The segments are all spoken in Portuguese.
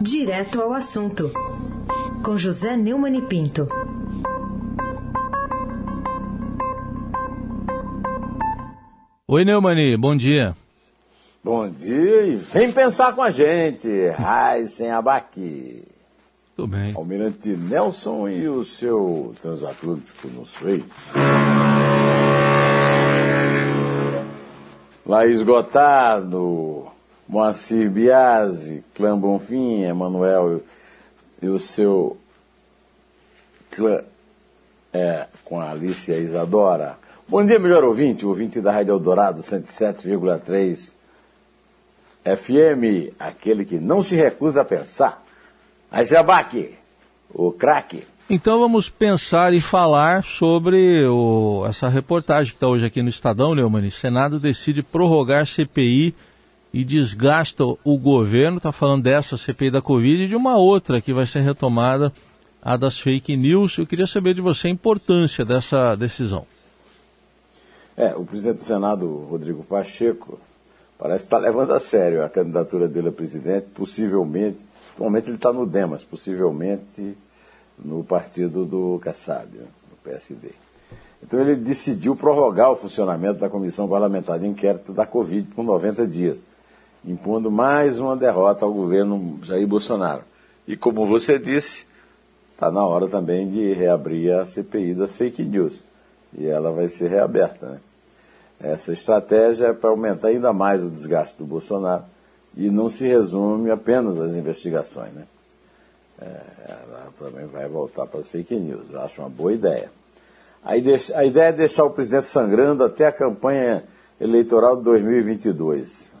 Direto ao assunto, com José Neumann e Pinto. Oi, Neumani, bom dia. Bom dia e vem pensar com a gente, sem Abaqui. Tudo bem. Almirante Nelson e o seu transatlântico no Suez. Laís Gotardo, Moacir Biasi, Clã Bonfim, Emanuel e o seu clã é, com a Alicia Isadora. Bom dia, melhor ouvinte, ouvinte da Rádio Eldorado 107,3 FM, aquele que não se recusa a pensar. Aí, Zebaque, o craque. Então vamos pensar e falar sobre o, essa reportagem que está hoje aqui no Estadão, Neumann. Senado decide prorrogar CPI e desgasta o governo. Está falando dessa CPI da Covid e de uma outra que vai ser retomada, a das fake news. Eu queria saber de você a importância dessa decisão. É, o presidente do Senado, Rodrigo Pacheco, parece estar levando a sério a candidatura dele a presidente, possivelmente, atualmente ele está no Demas, possivelmente no partido do Kassab, né, do PSD. Então ele decidiu prorrogar o funcionamento da Comissão Parlamentar de Inquérito da Covid por 90 dias, impondo mais uma derrota ao governo Jair Bolsonaro. E como você disse, está na hora também de reabrir a CPI das fake news e ela vai ser reaberta. Né? Essa estratégia é para aumentar ainda mais o desgaste do Bolsonaro e não se resume apenas às investigações. Né? É, ela também vai voltar para as fake news. Eu acho uma boa ideia. A ideia é deixar o presidente sangrando até a campanha eleitoral de 2022.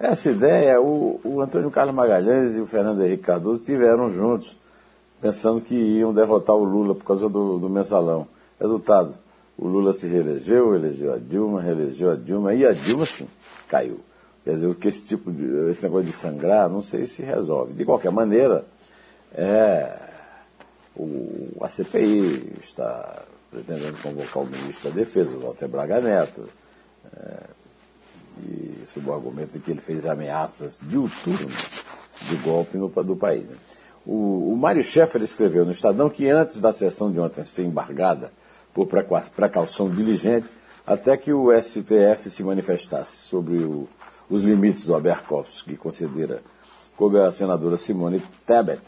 Essa ideia, o, o Antônio Carlos Magalhães e o Fernando Henrique Cardoso tiveram juntos, pensando que iam derrotar o Lula por causa do, do mensalão. Resultado, o Lula se reelegeu, elegeu a Dilma, reelegeu a Dilma, e a Dilma, sim, caiu. Quer dizer, que esse tipo de, esse negócio de sangrar, não sei se resolve. De qualquer maneira, é, o, a CPI está pretendendo convocar o ministro da Defesa, o Walter Braga Neto, é, e sob o argumento de que ele fez ameaças diuturnas de golpe no, do país. Né? O, o Mário Schaeffer escreveu no Estadão que antes da sessão de ontem ser embargada, por precaução diligente, até que o STF se manifestasse sobre o, os limites do habeas corpus que concedera, coube a senadora Simone Tebet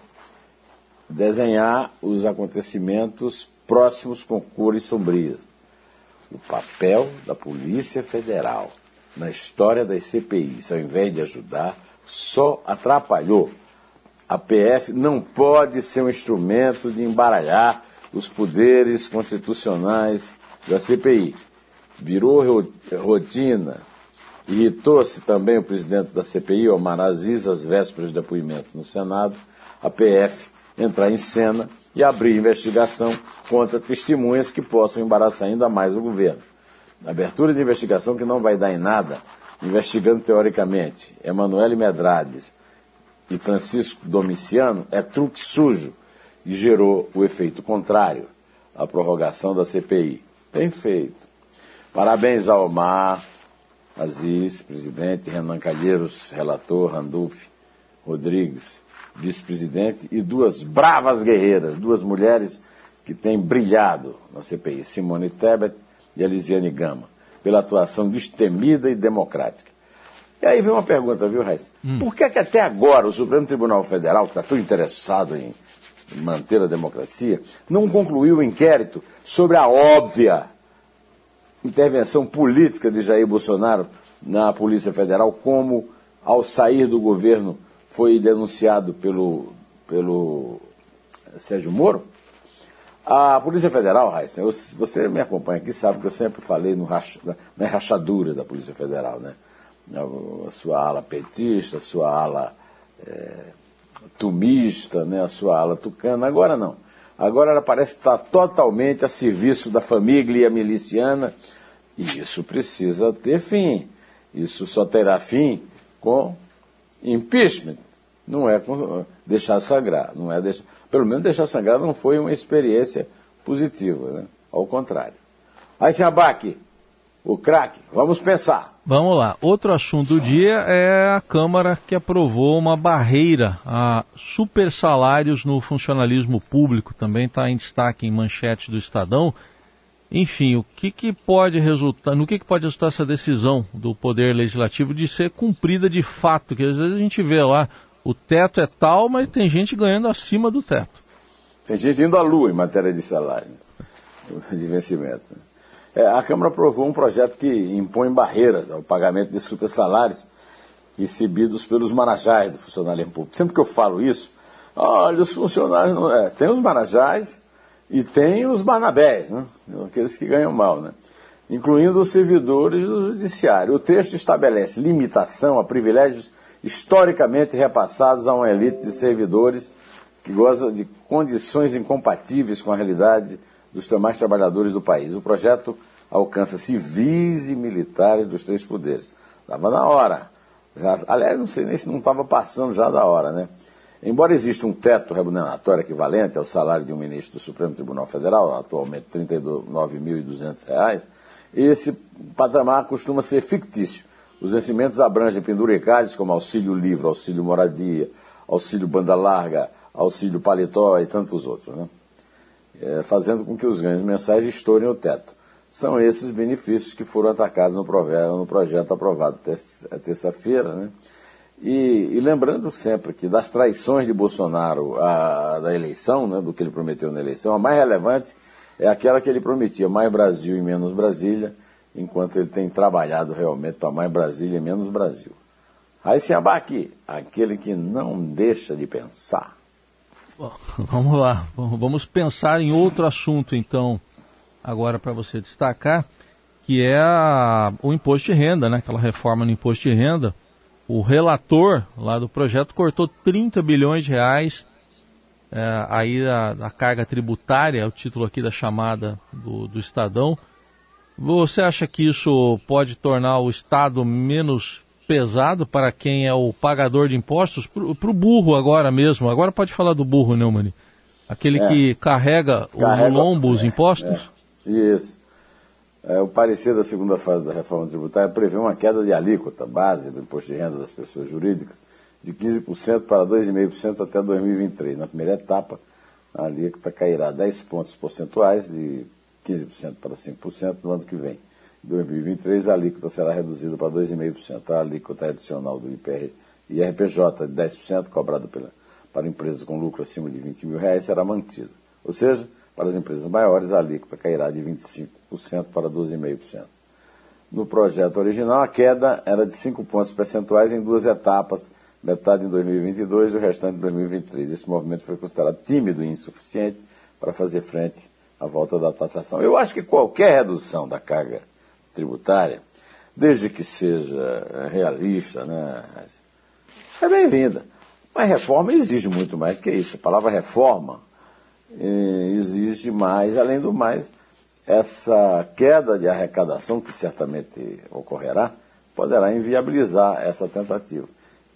desenhar os acontecimentos próximos com cores sombrias. O papel da Polícia Federal na história das CPIs, ao invés de ajudar, só atrapalhou. A PF não pode ser um instrumento de embaralhar os poderes constitucionais da CPI. Virou rotina. Irritou-se também o presidente da CPI, Omar Aziz, às vésperas de depoimento no Senado, a PF entrar em cena e abrir investigação contra testemunhas que possam embaraçar ainda mais o governo. Abertura de investigação que não vai dar em nada, investigando teoricamente Emanuele Medrades e Francisco Domiciano, é truque sujo e gerou o efeito contrário, a prorrogação da CPI. Bem feito. Parabéns ao Omar, Aziz, presidente, Renan Calheiros, relator, Randolph Rodrigues, vice-presidente, e duas bravas guerreiras, duas mulheres que têm brilhado na CPI, Simone Tebet e Elisiane Gama, pela atuação destemida e democrática. E aí vem uma pergunta, viu, Reis? Hum. Por que, é que até agora o Supremo Tribunal Federal, que está tão interessado em manter a democracia, não concluiu o inquérito sobre a óbvia intervenção política de Jair Bolsonaro na Polícia Federal, como ao sair do governo foi denunciado pelo, pelo Sérgio Moro? A Polícia Federal, Raíssa, você me acompanha aqui, sabe que eu sempre falei no racha, na rachadura da Polícia Federal, né? A sua ala petista, a sua ala é, tumista, né, a sua ala tucana. Agora não. Agora ela parece estar totalmente a serviço da família miliciana e isso precisa ter fim. Isso só terá fim com impeachment. Não é com deixar sangrar. Não é deixar, pelo menos deixar sangrar não foi uma experiência positiva, né? ao contrário. Aí se abaque. o craque. Vamos pensar. Vamos lá. Outro assunto do dia é a Câmara que aprovou uma barreira a super salários no funcionalismo público. Também está em destaque em manchete do Estadão. Enfim, o que, que pode resultar, no que, que pode resultar essa decisão do Poder Legislativo de ser cumprida de fato? Que às vezes a gente vê lá, o teto é tal, mas tem gente ganhando acima do teto. Tem gente indo à lua em matéria de salário, de vencimento. É, a Câmara aprovou um projeto que impõe barreiras ao pagamento de super salários recebidos pelos marajás do funcionalismo público. Sempre que eu falo isso, olha, os funcionários não é. Tem os marajás e tem os barnabés, né? aqueles que ganham mal, né? incluindo os servidores do judiciário. O texto estabelece limitação a privilégios historicamente repassados a uma elite de servidores que goza de condições incompatíveis com a realidade dos demais trabalhadores do país. O projeto alcança civis e militares dos três poderes. Estava na hora. Já, aliás, não sei nem se não estava passando já da hora, né? Embora exista um teto remuneratório equivalente ao salário de um ministro do Supremo Tribunal Federal, atualmente R$ 39.200, esse patamar costuma ser fictício. Os vencimentos abrangem penduricalhos como auxílio livre, auxílio moradia, auxílio banda larga, auxílio paletó e tantos outros. Né? é, fazendo com que os ganhos mensais estourem o teto. São esses benefícios que foram atacados no, no projeto aprovado terça-feira. Né? E, e, lembrando sempre que das traições de Bolsonaro a, da eleição, né, do que ele prometeu na eleição, a mais relevante é aquela que ele prometia mais Brasil e menos Brasília, enquanto ele tem trabalhado realmente para mais Brasília e menos Brasil. Aí se abaque, aquele que não deixa de pensar. Bom, vamos lá, vamos pensar em outro assunto então, agora para você destacar, que é a, o imposto de renda, né? aquela reforma no imposto de renda. O relator lá do projeto cortou 30 bilhões de reais é, aí da, da, carga tributária, é o título aqui da chamada do, do Estadão. Você acha que isso pode tornar o Estado menos pesado para quem é o pagador de impostos, para o burro agora mesmo. Agora pode falar do burro, Neumann. Aquele é. que carrega, carrega o lombo os é, impostos? É. Isso. É, o parecer da segunda fase da reforma tributária prevê uma queda de alíquota base do imposto de renda das pessoas jurídicas de 15% para 2,5% até 2023. Na primeira etapa, a alíquota cairá 10 pontos percentuais de 15% para 5% no ano que vem. Em 2023, a alíquota será reduzida para 2,5%. A alíquota adicional do IPR, IRPJ de 10%, cobrada pela, para empresas com lucro acima de 20 mil reais, será mantida. Ou seja, para as empresas maiores, a alíquota cairá de 25% para 12,5%. No projeto original, a queda era de 5 pontos percentuais em duas etapas, metade em 2022 e o restante em 2023. Esse movimento foi considerado tímido e insuficiente para fazer frente à volta da taxação. Eu acho que qualquer redução da carga tributária, desde que seja eh, realista, né, é bem-vinda. Mas reforma exige muito mais do que isso. A palavra reforma eh, exige mais, além do mais, essa queda de arrecadação, que certamente ocorrerá, poderá inviabilizar essa tentativa.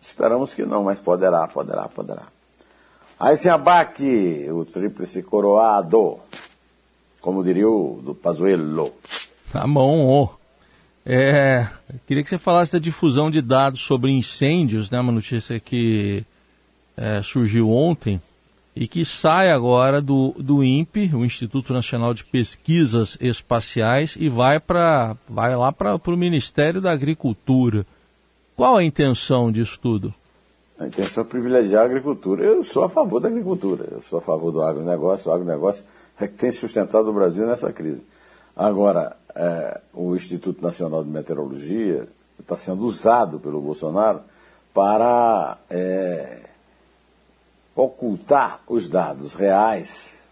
Esperamos que não, mas poderá, poderá, poderá. Aí se abaque o tríplice coroado, como diria o do Pazuello. Tá bom. É, queria que você falasse da difusão de dados sobre incêndios, né? Uma notícia que é, surgiu ontem e que sai agora do, do INPE, o Instituto Nacional de Pesquisas Espaciais, e vai, pra, vai lá para o Ministério da Agricultura. Qual a intenção disso tudo? A intenção é privilegiar a agricultura. Eu sou a favor da agricultura, eu sou a favor do agronegócio. O agronegócio é que tem sustentado o Brasil nessa crise. Agora, é, o Instituto Nacional de Meteorologia está sendo usado pelo Bolsonaro para é, ocultar os dados reais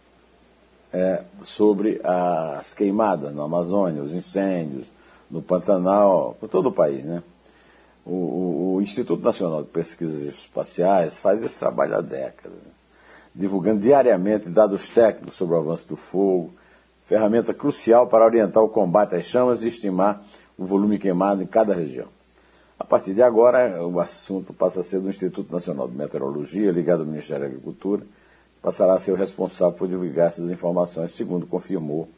é, sobre as queimadas na Amazônia, os incêndios, no Pantanal, por todo o país. Né? O, o, o Instituto Nacional de Pesquisas Espaciais faz esse trabalho há décadas, né? Divulgando diariamente dados técnicos sobre o avanço do fogo, ferramenta crucial para orientar o combate às chamas e estimar o volume queimado em cada região. A partir de agora, o assunto passa a ser do Instituto Nacional de Meteorologia, ligado ao Ministério da Agricultura, passará a ser o responsável por divulgar essas informações, segundo confirmou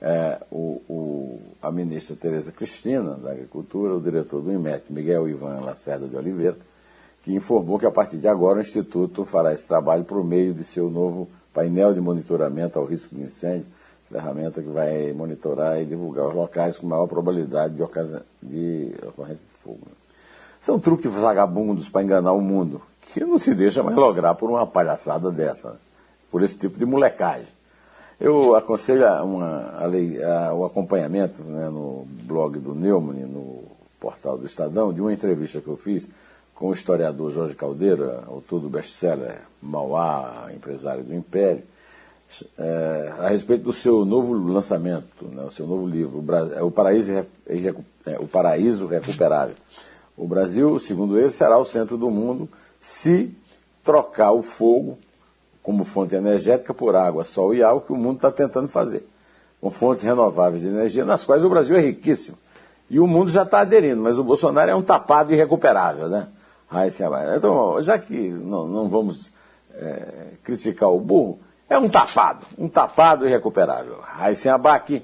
é, o, o, a ministra Tereza Cristina, da Agricultura, o diretor do IMET, Miguel Ivan Lacerda de Oliveira, que informou que a partir de agora o Instituto fará esse trabalho por meio de seu novo painel de monitoramento ao risco de incêndio, ferramenta que vai monitorar e divulgar os locais com maior probabilidade de, de ocorrência de fogo. São truques vagabundos para enganar o mundo, que não se deixa mais lograr por uma palhaçada dessa, né? por esse tipo de molecagem. Eu aconselho uma, a, a, o acompanhamento né, no blog do Neumann, no portal do Estadão, de uma entrevista que eu fiz com o historiador Jorge Caldeira, autor do best-seller Mauá, empresário do Império, é, a respeito do seu novo lançamento, né, o seu novo livro, o, é o, Paraíso, é, o Paraíso Recuperável. O Brasil, segundo ele, será o centro do mundo se trocar o fogo como fonte energética por água, sol e água, que o mundo está tentando fazer, com fontes renováveis de energia, nas quais o Brasil é riquíssimo. E o mundo já está aderindo, mas o Bolsonaro é um tapado irrecuperável, né? Então, já que não, não vamos é, criticar o burro, é um tapado, um tapado irrecuperável. Raíssen Abac,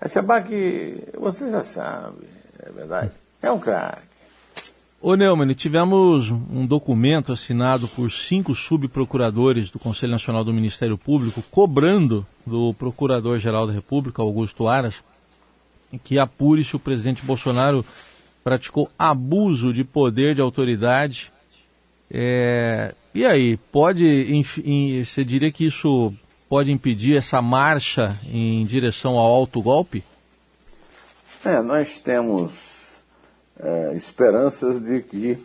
Raíssen Abac, você já sabe, é verdade, é um craque. Ô Neumann, tivemos um documento assinado por cinco subprocuradores do Conselho Nacional do Ministério Público cobrando do Procurador-Geral da República, Augusto Aras, que apure se o presidente Bolsonaro praticou abuso de poder de autoridade. É, e aí, pode, enfim, você diria que isso pode impedir essa marcha em direção ao alto golpe? É, nós temos é, esperanças de que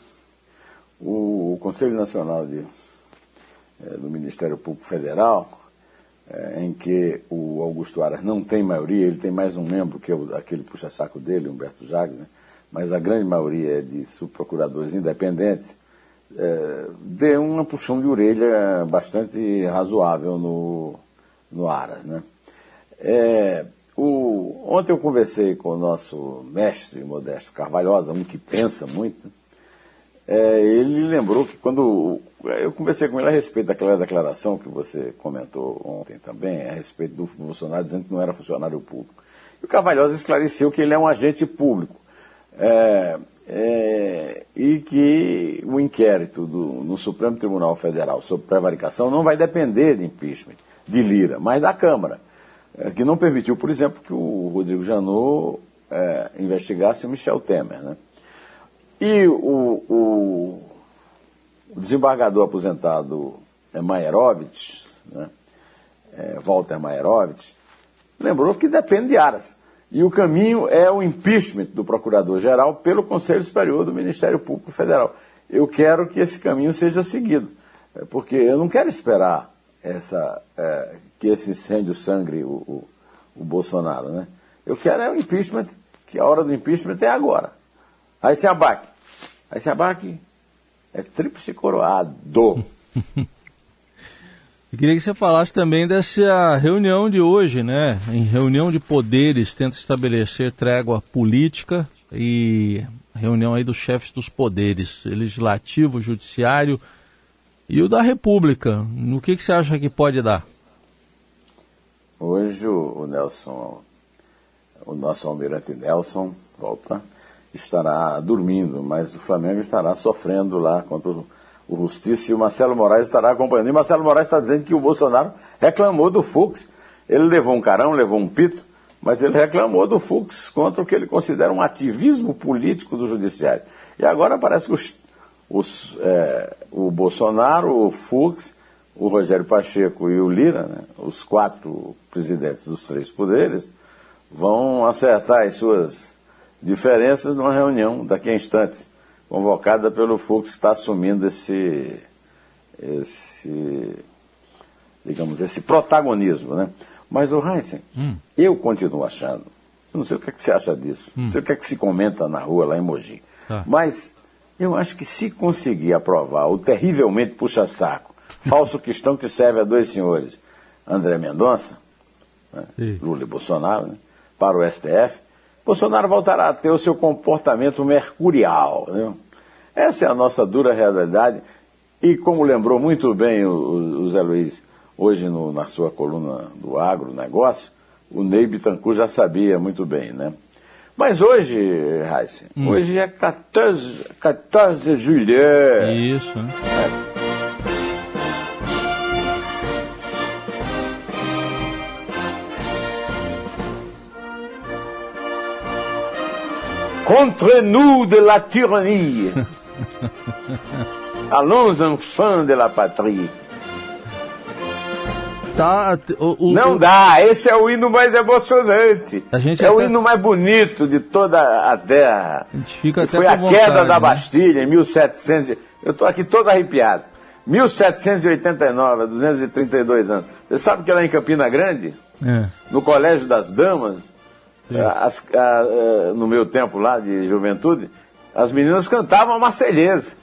o, Conselho Nacional de, é, do Ministério Público Federal, é, em que o Augusto Aras não tem maioria, ele tem mais um membro, que é o, aquele puxa-saco dele, Humberto Jagos, né? Mas a grande maioria é de subprocuradores independentes, é, dê uma puxão de orelha bastante razoável no, no Aras. Né? É, o, ontem eu conversei com o nosso mestre Modesto Carvalhosa, um que pensa muito. É, ele lembrou que quando. Eu conversei com ele a respeito daquela declaração que você comentou ontem também, a respeito do Bolsonaro dizendo que não era funcionário público. E o Carvalhosa esclareceu que ele é um agente público. É, é, e que o inquérito do, no Supremo Tribunal Federal sobre prevaricação não vai depender de impeachment de Lira, mas da Câmara é, que não permitiu, por exemplo, que o Rodrigo Janot é, investigasse o Michel Temer. Né? E o, o, desembargador aposentado é, Maierovitch, né? é, Walter Maierovitch, lembrou que depende de Aras. E o caminho é o impeachment do Procurador-Geral pelo Conselho Superior do Ministério Público Federal. Eu quero que esse caminho seja seguido, é, porque eu não quero esperar essa, é, que esse incêndio sangre o, o, o, Bolsonaro, né? Eu quero é o impeachment, que a hora do impeachment é agora. Aí se abaque. Aí se abaque é tríplice coroado. Eu queria que você falasse também dessa reunião de hoje, né? Em reunião de poderes, tenta estabelecer trégua política e reunião aí dos chefes dos poderes, legislativo, judiciário e o da República. No que, que você acha que pode dar? Hoje o, Nelson, o nosso almirante Nelson, volta, estará dormindo, mas o Flamengo estará sofrendo lá contra o, o Justiça e o Marcelo Moraes estará acompanhando. E o Marcelo Moraes está dizendo que o Bolsonaro reclamou do Fux. Ele levou um carão, levou um pito, mas ele reclamou do Fux contra o que ele considera um ativismo político do Judiciário. E agora parece que os, os, é, o Bolsonaro, o Fux o Rogério Pacheco e o Lira, né, os quatro presidentes dos três poderes, vão acertar as suas diferenças numa reunião daqui a instantes, convocada pelo Fux, está assumindo esse, esse, digamos, esse protagonismo. Né? Mas o Heinzen, hum. eu continuo achando, eu não sei o que, é que você acha disso, hum. não sei o que, é que se comenta na rua lá em Mogi, ah. mas eu acho que se conseguir aprovar o terrivelmente puxa-saco falso cristão que serve a dois senhores, André Mendonça, né, Lula e Bolsonaro, né, para o STF, Bolsonaro voltará a ter o seu comportamento mercurial. Né? Essa é a nossa dura realidade. E como lembrou muito bem o, o Zé Luiz hoje no, na sua coluna do agronegócio, o Ney Bittencourt já sabia muito bem, né? Mas hoje, Heisen, hum. hoje é 14, 14 de julho. Isso, né? É. Contre nous de la tyrannie. Allons enfants de la patrie. Tá, o, o, não dá, esse é o hino mais emocionante. é até... o hino mais bonito de toda a terra. A gente fica até Foi a vontade, queda da né? Bastilha em 1700. Eu estou aqui todo arrepiado. 1789, 232 anos. Você sabe que lá em Campina Grande, é. no Colégio das Damas, as, a, a, no meu tempo lá de juventude, as meninas cantavam a Marselhesa.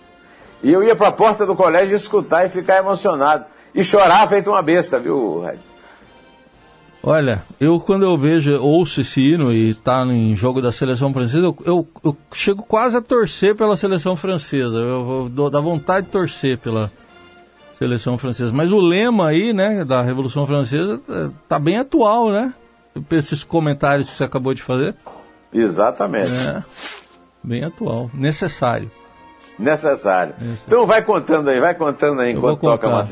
E eu ia para a porta do colégio escutar e ficar emocionado. E chorar feito uma besta, viu, Raiz? Olha, eu quando eu vejo, ouço esse hino e tá em jogo da seleção francesa, eu, eu, eu chego quase a torcer pela seleção francesa. Eu, eu da vontade de torcer pela seleção francesa. Mas o lema aí, né, da Revolução Francesa, é, tá bem atual, né? Esses comentários que você acabou de fazer. Exatamente. É, bem atual, necessário. Necessário. Isso. Então vai contando aí, vai contando aí enquanto toca a.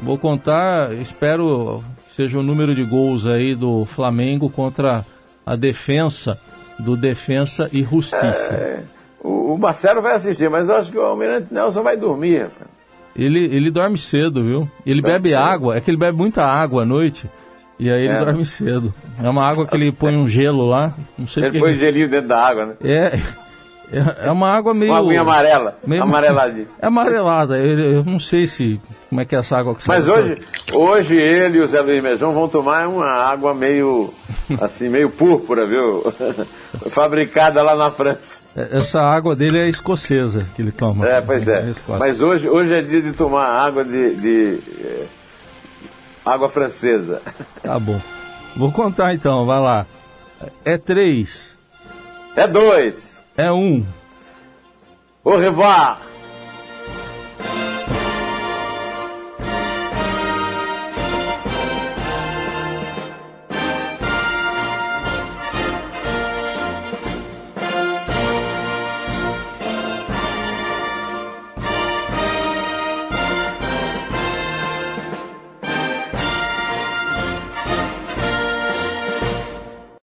Vou contar, espero seja o número de gols aí do Flamengo contra a defesa do Defensa e Justiça. É, o, o, Marcelo vai assistir, mas eu acho que o Almirante Nelson vai dormir. Ele, ele dorme cedo, viu? Ele dorme bebe cedo. água, é que ele bebe muita água à noite. E aí ele é. dorme cedo. É uma água que ele põe um gelo lá. Não sei ele põe que... gelinho dentro da água, né? É. É, é uma água meio. Uma aguinha amarela. Meio... Amareladinha. É amarelada. Eu, não sei se. Como é que é essa água que Mas hoje, hoje ele e o Zé Luiz Mejão vão tomar uma água meio. assim, meio púrpura, viu? Fabricada lá na França. É, essa água dele é escocesa que ele toma. É, pois é. Mas hoje, hoje é dia de tomar água de. de é, água francesa. Tá bom. Vou contar então, vai lá. É três. É dois. É um. Au revoir.